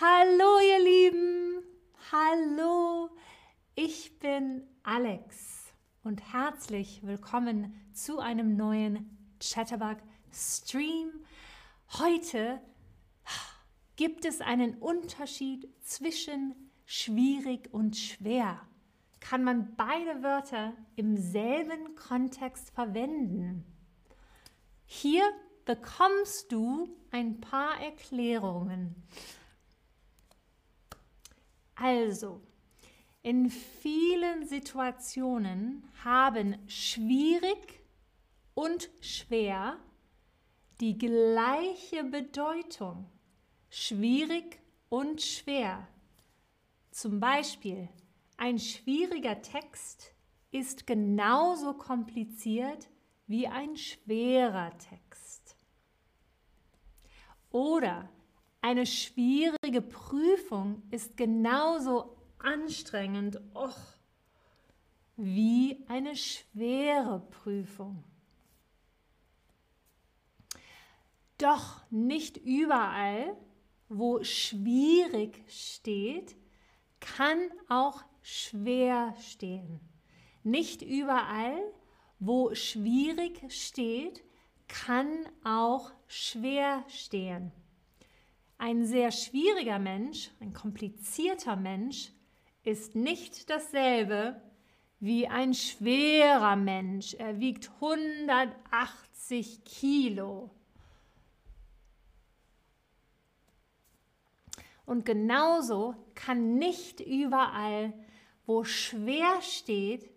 Hallo ihr Lieben, hallo, ich bin Alex und herzlich willkommen zu einem neuen Chatterbug Stream. Heute gibt es einen Unterschied zwischen schwierig und schwer kann man beide Wörter im selben Kontext verwenden. Hier bekommst du ein paar Erklärungen. Also, in vielen Situationen haben schwierig und schwer die gleiche Bedeutung. Schwierig und schwer. Zum Beispiel ein schwieriger Text ist genauso kompliziert wie ein schwerer Text. Oder eine schwierige Prüfung ist genauso anstrengend och, wie eine schwere Prüfung. Doch nicht überall, wo schwierig steht, kann auch schwer stehen. Nicht überall, wo schwierig steht, kann auch schwer stehen. Ein sehr schwieriger Mensch, ein komplizierter Mensch, ist nicht dasselbe wie ein schwerer Mensch. Er wiegt 180 Kilo. Und genauso kann nicht überall wo schwer steht,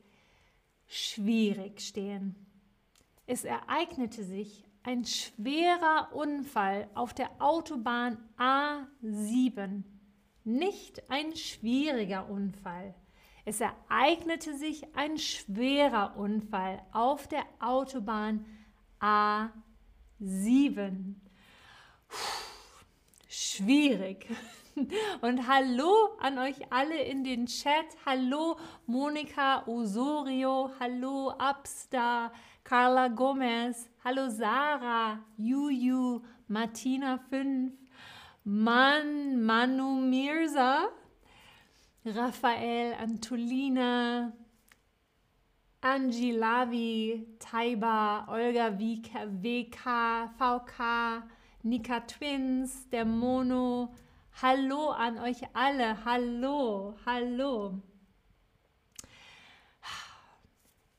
schwierig stehen. Es ereignete sich ein schwerer Unfall auf der Autobahn A7. Nicht ein schwieriger Unfall. Es ereignete sich ein schwerer Unfall auf der Autobahn A7. Puh, schwierig. Und hallo an euch alle in den Chat. Hallo Monika Osorio. Hallo Upstar. Carla Gomez. Hallo Sarah. Juju. Martina 5. Man, Manu Mirza. Raphael, Antolina, Angie Lavi, Taiba, Olga WK, VK, Nika Twins, der Mono, Hallo an euch alle. Hallo, hallo.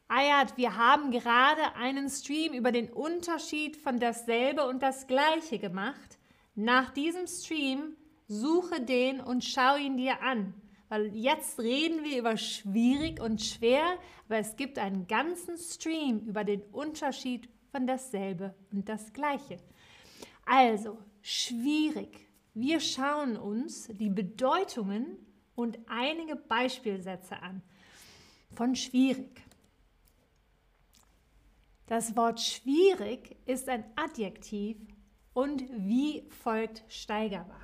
Ayat, wir haben gerade einen Stream über den Unterschied von dasselbe und das gleiche gemacht. Nach diesem Stream suche den und schau ihn dir an. Weil jetzt reden wir über schwierig und schwer, aber es gibt einen ganzen Stream über den Unterschied von dasselbe und das gleiche. Also, schwierig wir schauen uns die Bedeutungen und einige Beispielsätze an von schwierig. Das Wort schwierig ist ein Adjektiv und wie folgt steigerbar.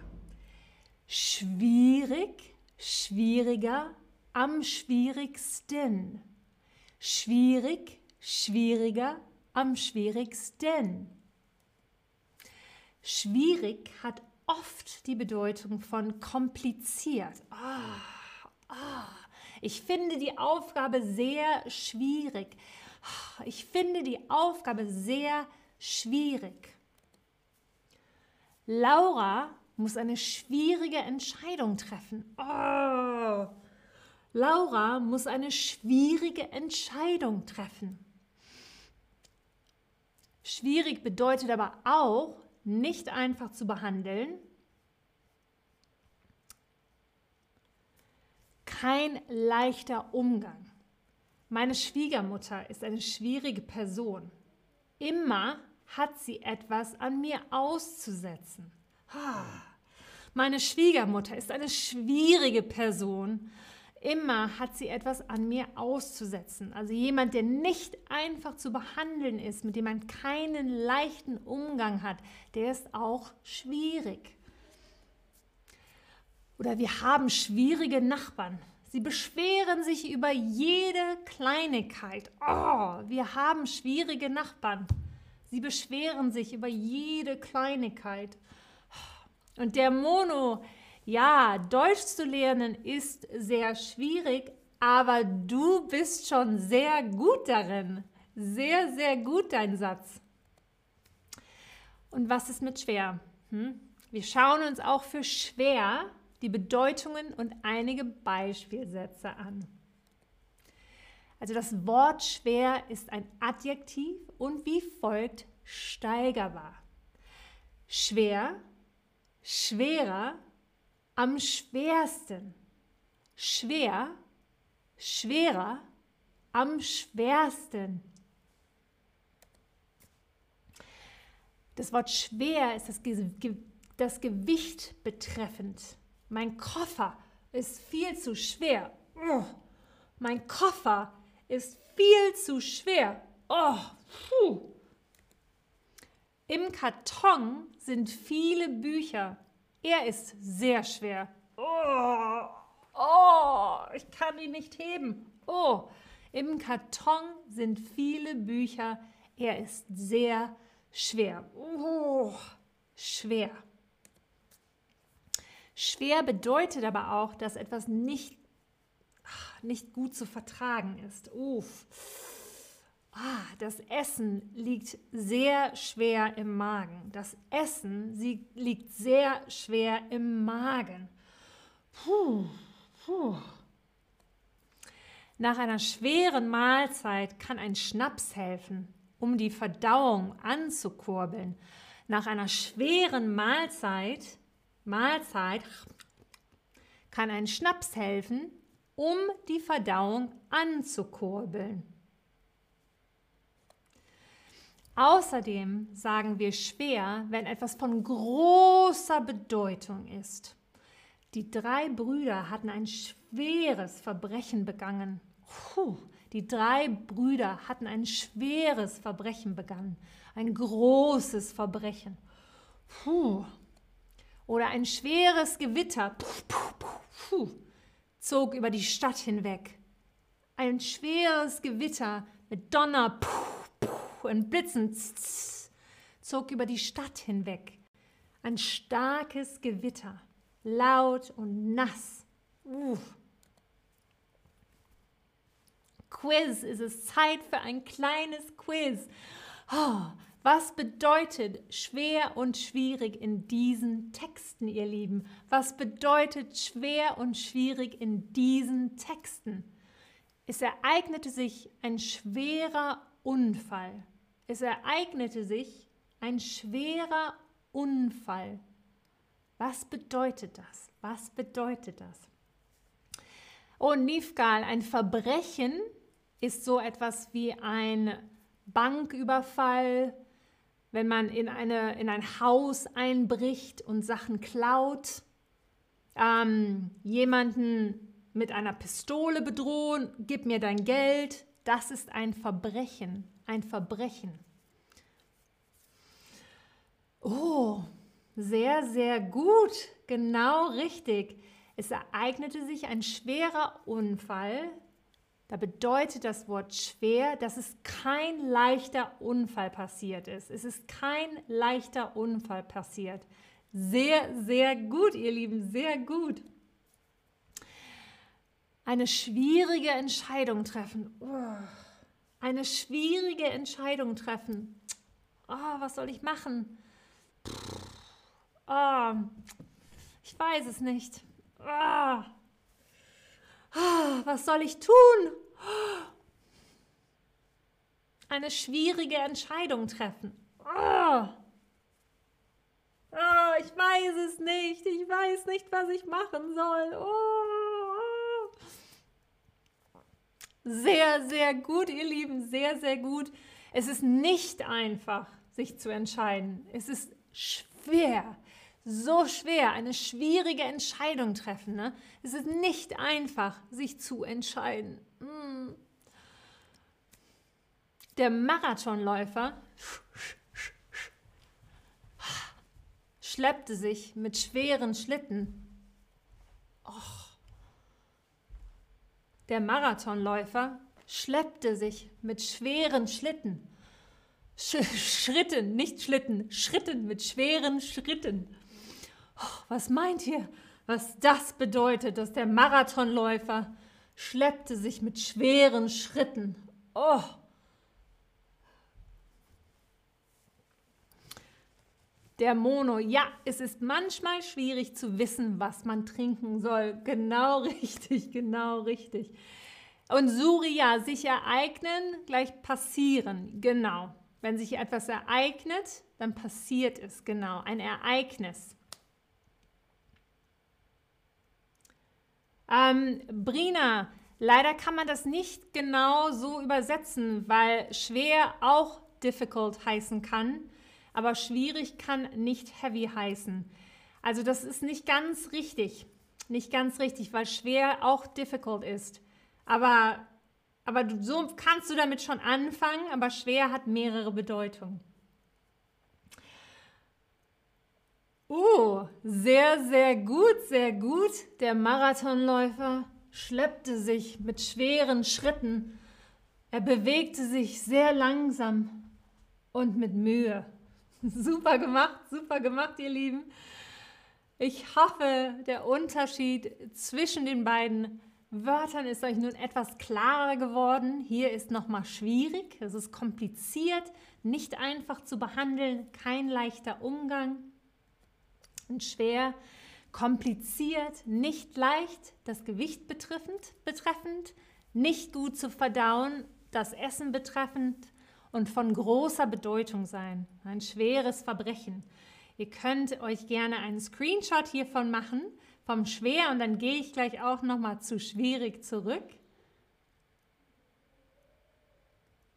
Schwierig, schwieriger, am schwierigsten. Schwierig, schwieriger, am schwierigsten. Schwierig hat oft die Bedeutung von kompliziert. Oh, oh. Ich finde die Aufgabe sehr schwierig. Ich finde die Aufgabe sehr schwierig. Laura muss eine schwierige Entscheidung treffen. Oh. Laura muss eine schwierige Entscheidung treffen. Schwierig bedeutet aber auch, nicht einfach zu behandeln, kein leichter Umgang. Meine Schwiegermutter ist eine schwierige Person. Immer hat sie etwas an mir auszusetzen. Meine Schwiegermutter ist eine schwierige Person Immer hat sie etwas an mir auszusetzen. Also jemand, der nicht einfach zu behandeln ist, mit dem man keinen leichten Umgang hat, der ist auch schwierig. Oder wir haben schwierige Nachbarn. Sie beschweren sich über jede Kleinigkeit. Oh, wir haben schwierige Nachbarn. Sie beschweren sich über jede Kleinigkeit. Und der Mono, ja, Deutsch zu lernen ist sehr schwierig, aber du bist schon sehr gut darin. Sehr, sehr gut dein Satz. Und was ist mit schwer? Hm? Wir schauen uns auch für schwer die Bedeutungen und einige Beispielsätze an. Also das Wort schwer ist ein Adjektiv und wie folgt steigerbar. Schwer, schwerer, am schwersten. Schwer, schwerer, am schwersten. Das Wort schwer ist das, Ge das Gewicht betreffend. Mein Koffer ist viel zu schwer. Oh, mein Koffer ist viel zu schwer. Oh. Im Karton sind viele Bücher. Er ist sehr schwer. Oh, oh, ich kann ihn nicht heben. Oh, im Karton sind viele Bücher. Er ist sehr schwer. Oh, schwer. Schwer bedeutet aber auch, dass etwas nicht, nicht gut zu vertragen ist. Uff. Ah, das Essen liegt sehr schwer im Magen. Das Essen liegt sehr schwer im Magen. Puh, puh. Nach einer schweren Mahlzeit kann ein Schnaps helfen, um die Verdauung anzukurbeln. Nach einer schweren Mahlzeit Mahlzeit kann ein Schnaps helfen, um die Verdauung anzukurbeln. Außerdem sagen wir schwer, wenn etwas von großer Bedeutung ist. Die drei Brüder hatten ein schweres Verbrechen begangen. Puh, die drei Brüder hatten ein schweres Verbrechen begangen, ein großes Verbrechen. Puh, oder ein schweres Gewitter puh, puh, puh, zog über die Stadt hinweg. Ein schweres Gewitter mit Donner und Blitzen zog über die Stadt hinweg. Ein starkes Gewitter, laut und nass. Uff. Quiz, ist es Zeit für ein kleines Quiz. Oh, was bedeutet schwer und schwierig in diesen Texten, ihr Lieben? Was bedeutet schwer und schwierig in diesen Texten? Es ereignete sich ein schwerer Unfall. Es ereignete sich ein schwerer Unfall. Was bedeutet das? Was bedeutet das? Oh, Nifgal, ein Verbrechen ist so etwas wie ein Banküberfall, wenn man in, eine, in ein Haus einbricht und Sachen klaut, ähm, jemanden mit einer Pistole bedrohen, gib mir dein Geld, das ist ein Verbrechen, ein Verbrechen. Oh, sehr, sehr gut, genau richtig. Es ereignete sich ein schwerer Unfall, da bedeutet das Wort schwer, dass es kein leichter Unfall passiert ist. Es ist kein leichter Unfall passiert. Sehr, sehr gut, ihr Lieben, sehr gut. Eine schwierige Entscheidung treffen. Oh, eine schwierige Entscheidung treffen. Oh, was soll ich machen? Oh, ich weiß es nicht. Oh. was soll ich tun? Eine schwierige Entscheidung treffen. Oh. Oh, ich weiß es nicht. Ich weiß nicht, was ich machen soll. Oh. Sehr, sehr gut, ihr Lieben. Sehr, sehr gut. Es ist nicht einfach, sich zu entscheiden. Es ist schwer so schwer, eine schwierige Entscheidung treffen. Ne? Es ist nicht einfach, sich zu entscheiden. Mm. Der Marathonläufer schleppte sich mit schweren Schlitten. Och. Der Marathonläufer, schleppte sich mit schweren Schlitten. Sch Schritten, nicht Schlitten, Schritten mit schweren Schritten. Oh, was meint ihr, was das bedeutet, dass der Marathonläufer schleppte sich mit schweren Schritten? Oh! Der Mono, ja, es ist manchmal schwierig zu wissen, was man trinken soll. Genau richtig, genau richtig. Und Surya, sich ereignen, gleich passieren. Genau. Wenn sich etwas ereignet, dann passiert es. Genau. Ein Ereignis. Ähm, Brina, leider kann man das nicht genau so übersetzen, weil schwer auch difficult heißen kann, aber schwierig kann nicht heavy heißen. Also das ist nicht ganz richtig. Nicht ganz richtig, weil schwer auch difficult ist. Aber, aber so kannst du damit schon anfangen, aber schwer hat mehrere Bedeutungen. Oh, sehr, sehr gut, sehr gut. Der Marathonläufer schleppte sich mit schweren Schritten. Er bewegte sich sehr langsam und mit Mühe. Super gemacht, super gemacht, ihr Lieben. Ich hoffe, der Unterschied zwischen den beiden Wörtern ist euch nun etwas klarer geworden. Hier ist nochmal schwierig, es ist kompliziert, nicht einfach zu behandeln, kein leichter Umgang und schwer, kompliziert, nicht leicht, das Gewicht betreffend, betreffend, nicht gut zu verdauen, das Essen betreffend und von großer Bedeutung sein. Ein schweres Verbrechen. Ihr könnt euch gerne einen Screenshot hiervon machen vom schwer und dann gehe ich gleich auch noch mal zu schwierig zurück.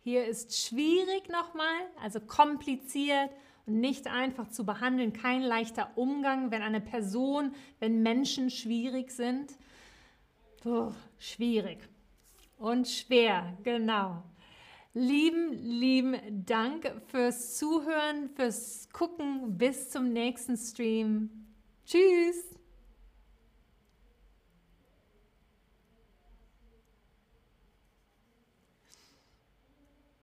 Hier ist schwierig nochmal, also kompliziert und nicht einfach zu behandeln, kein leichter Umgang, wenn eine Person, wenn Menschen schwierig sind. Oh, schwierig und schwer, genau. Lieben, lieben Dank fürs Zuhören, fürs Gucken. Bis zum nächsten Stream. Tschüss.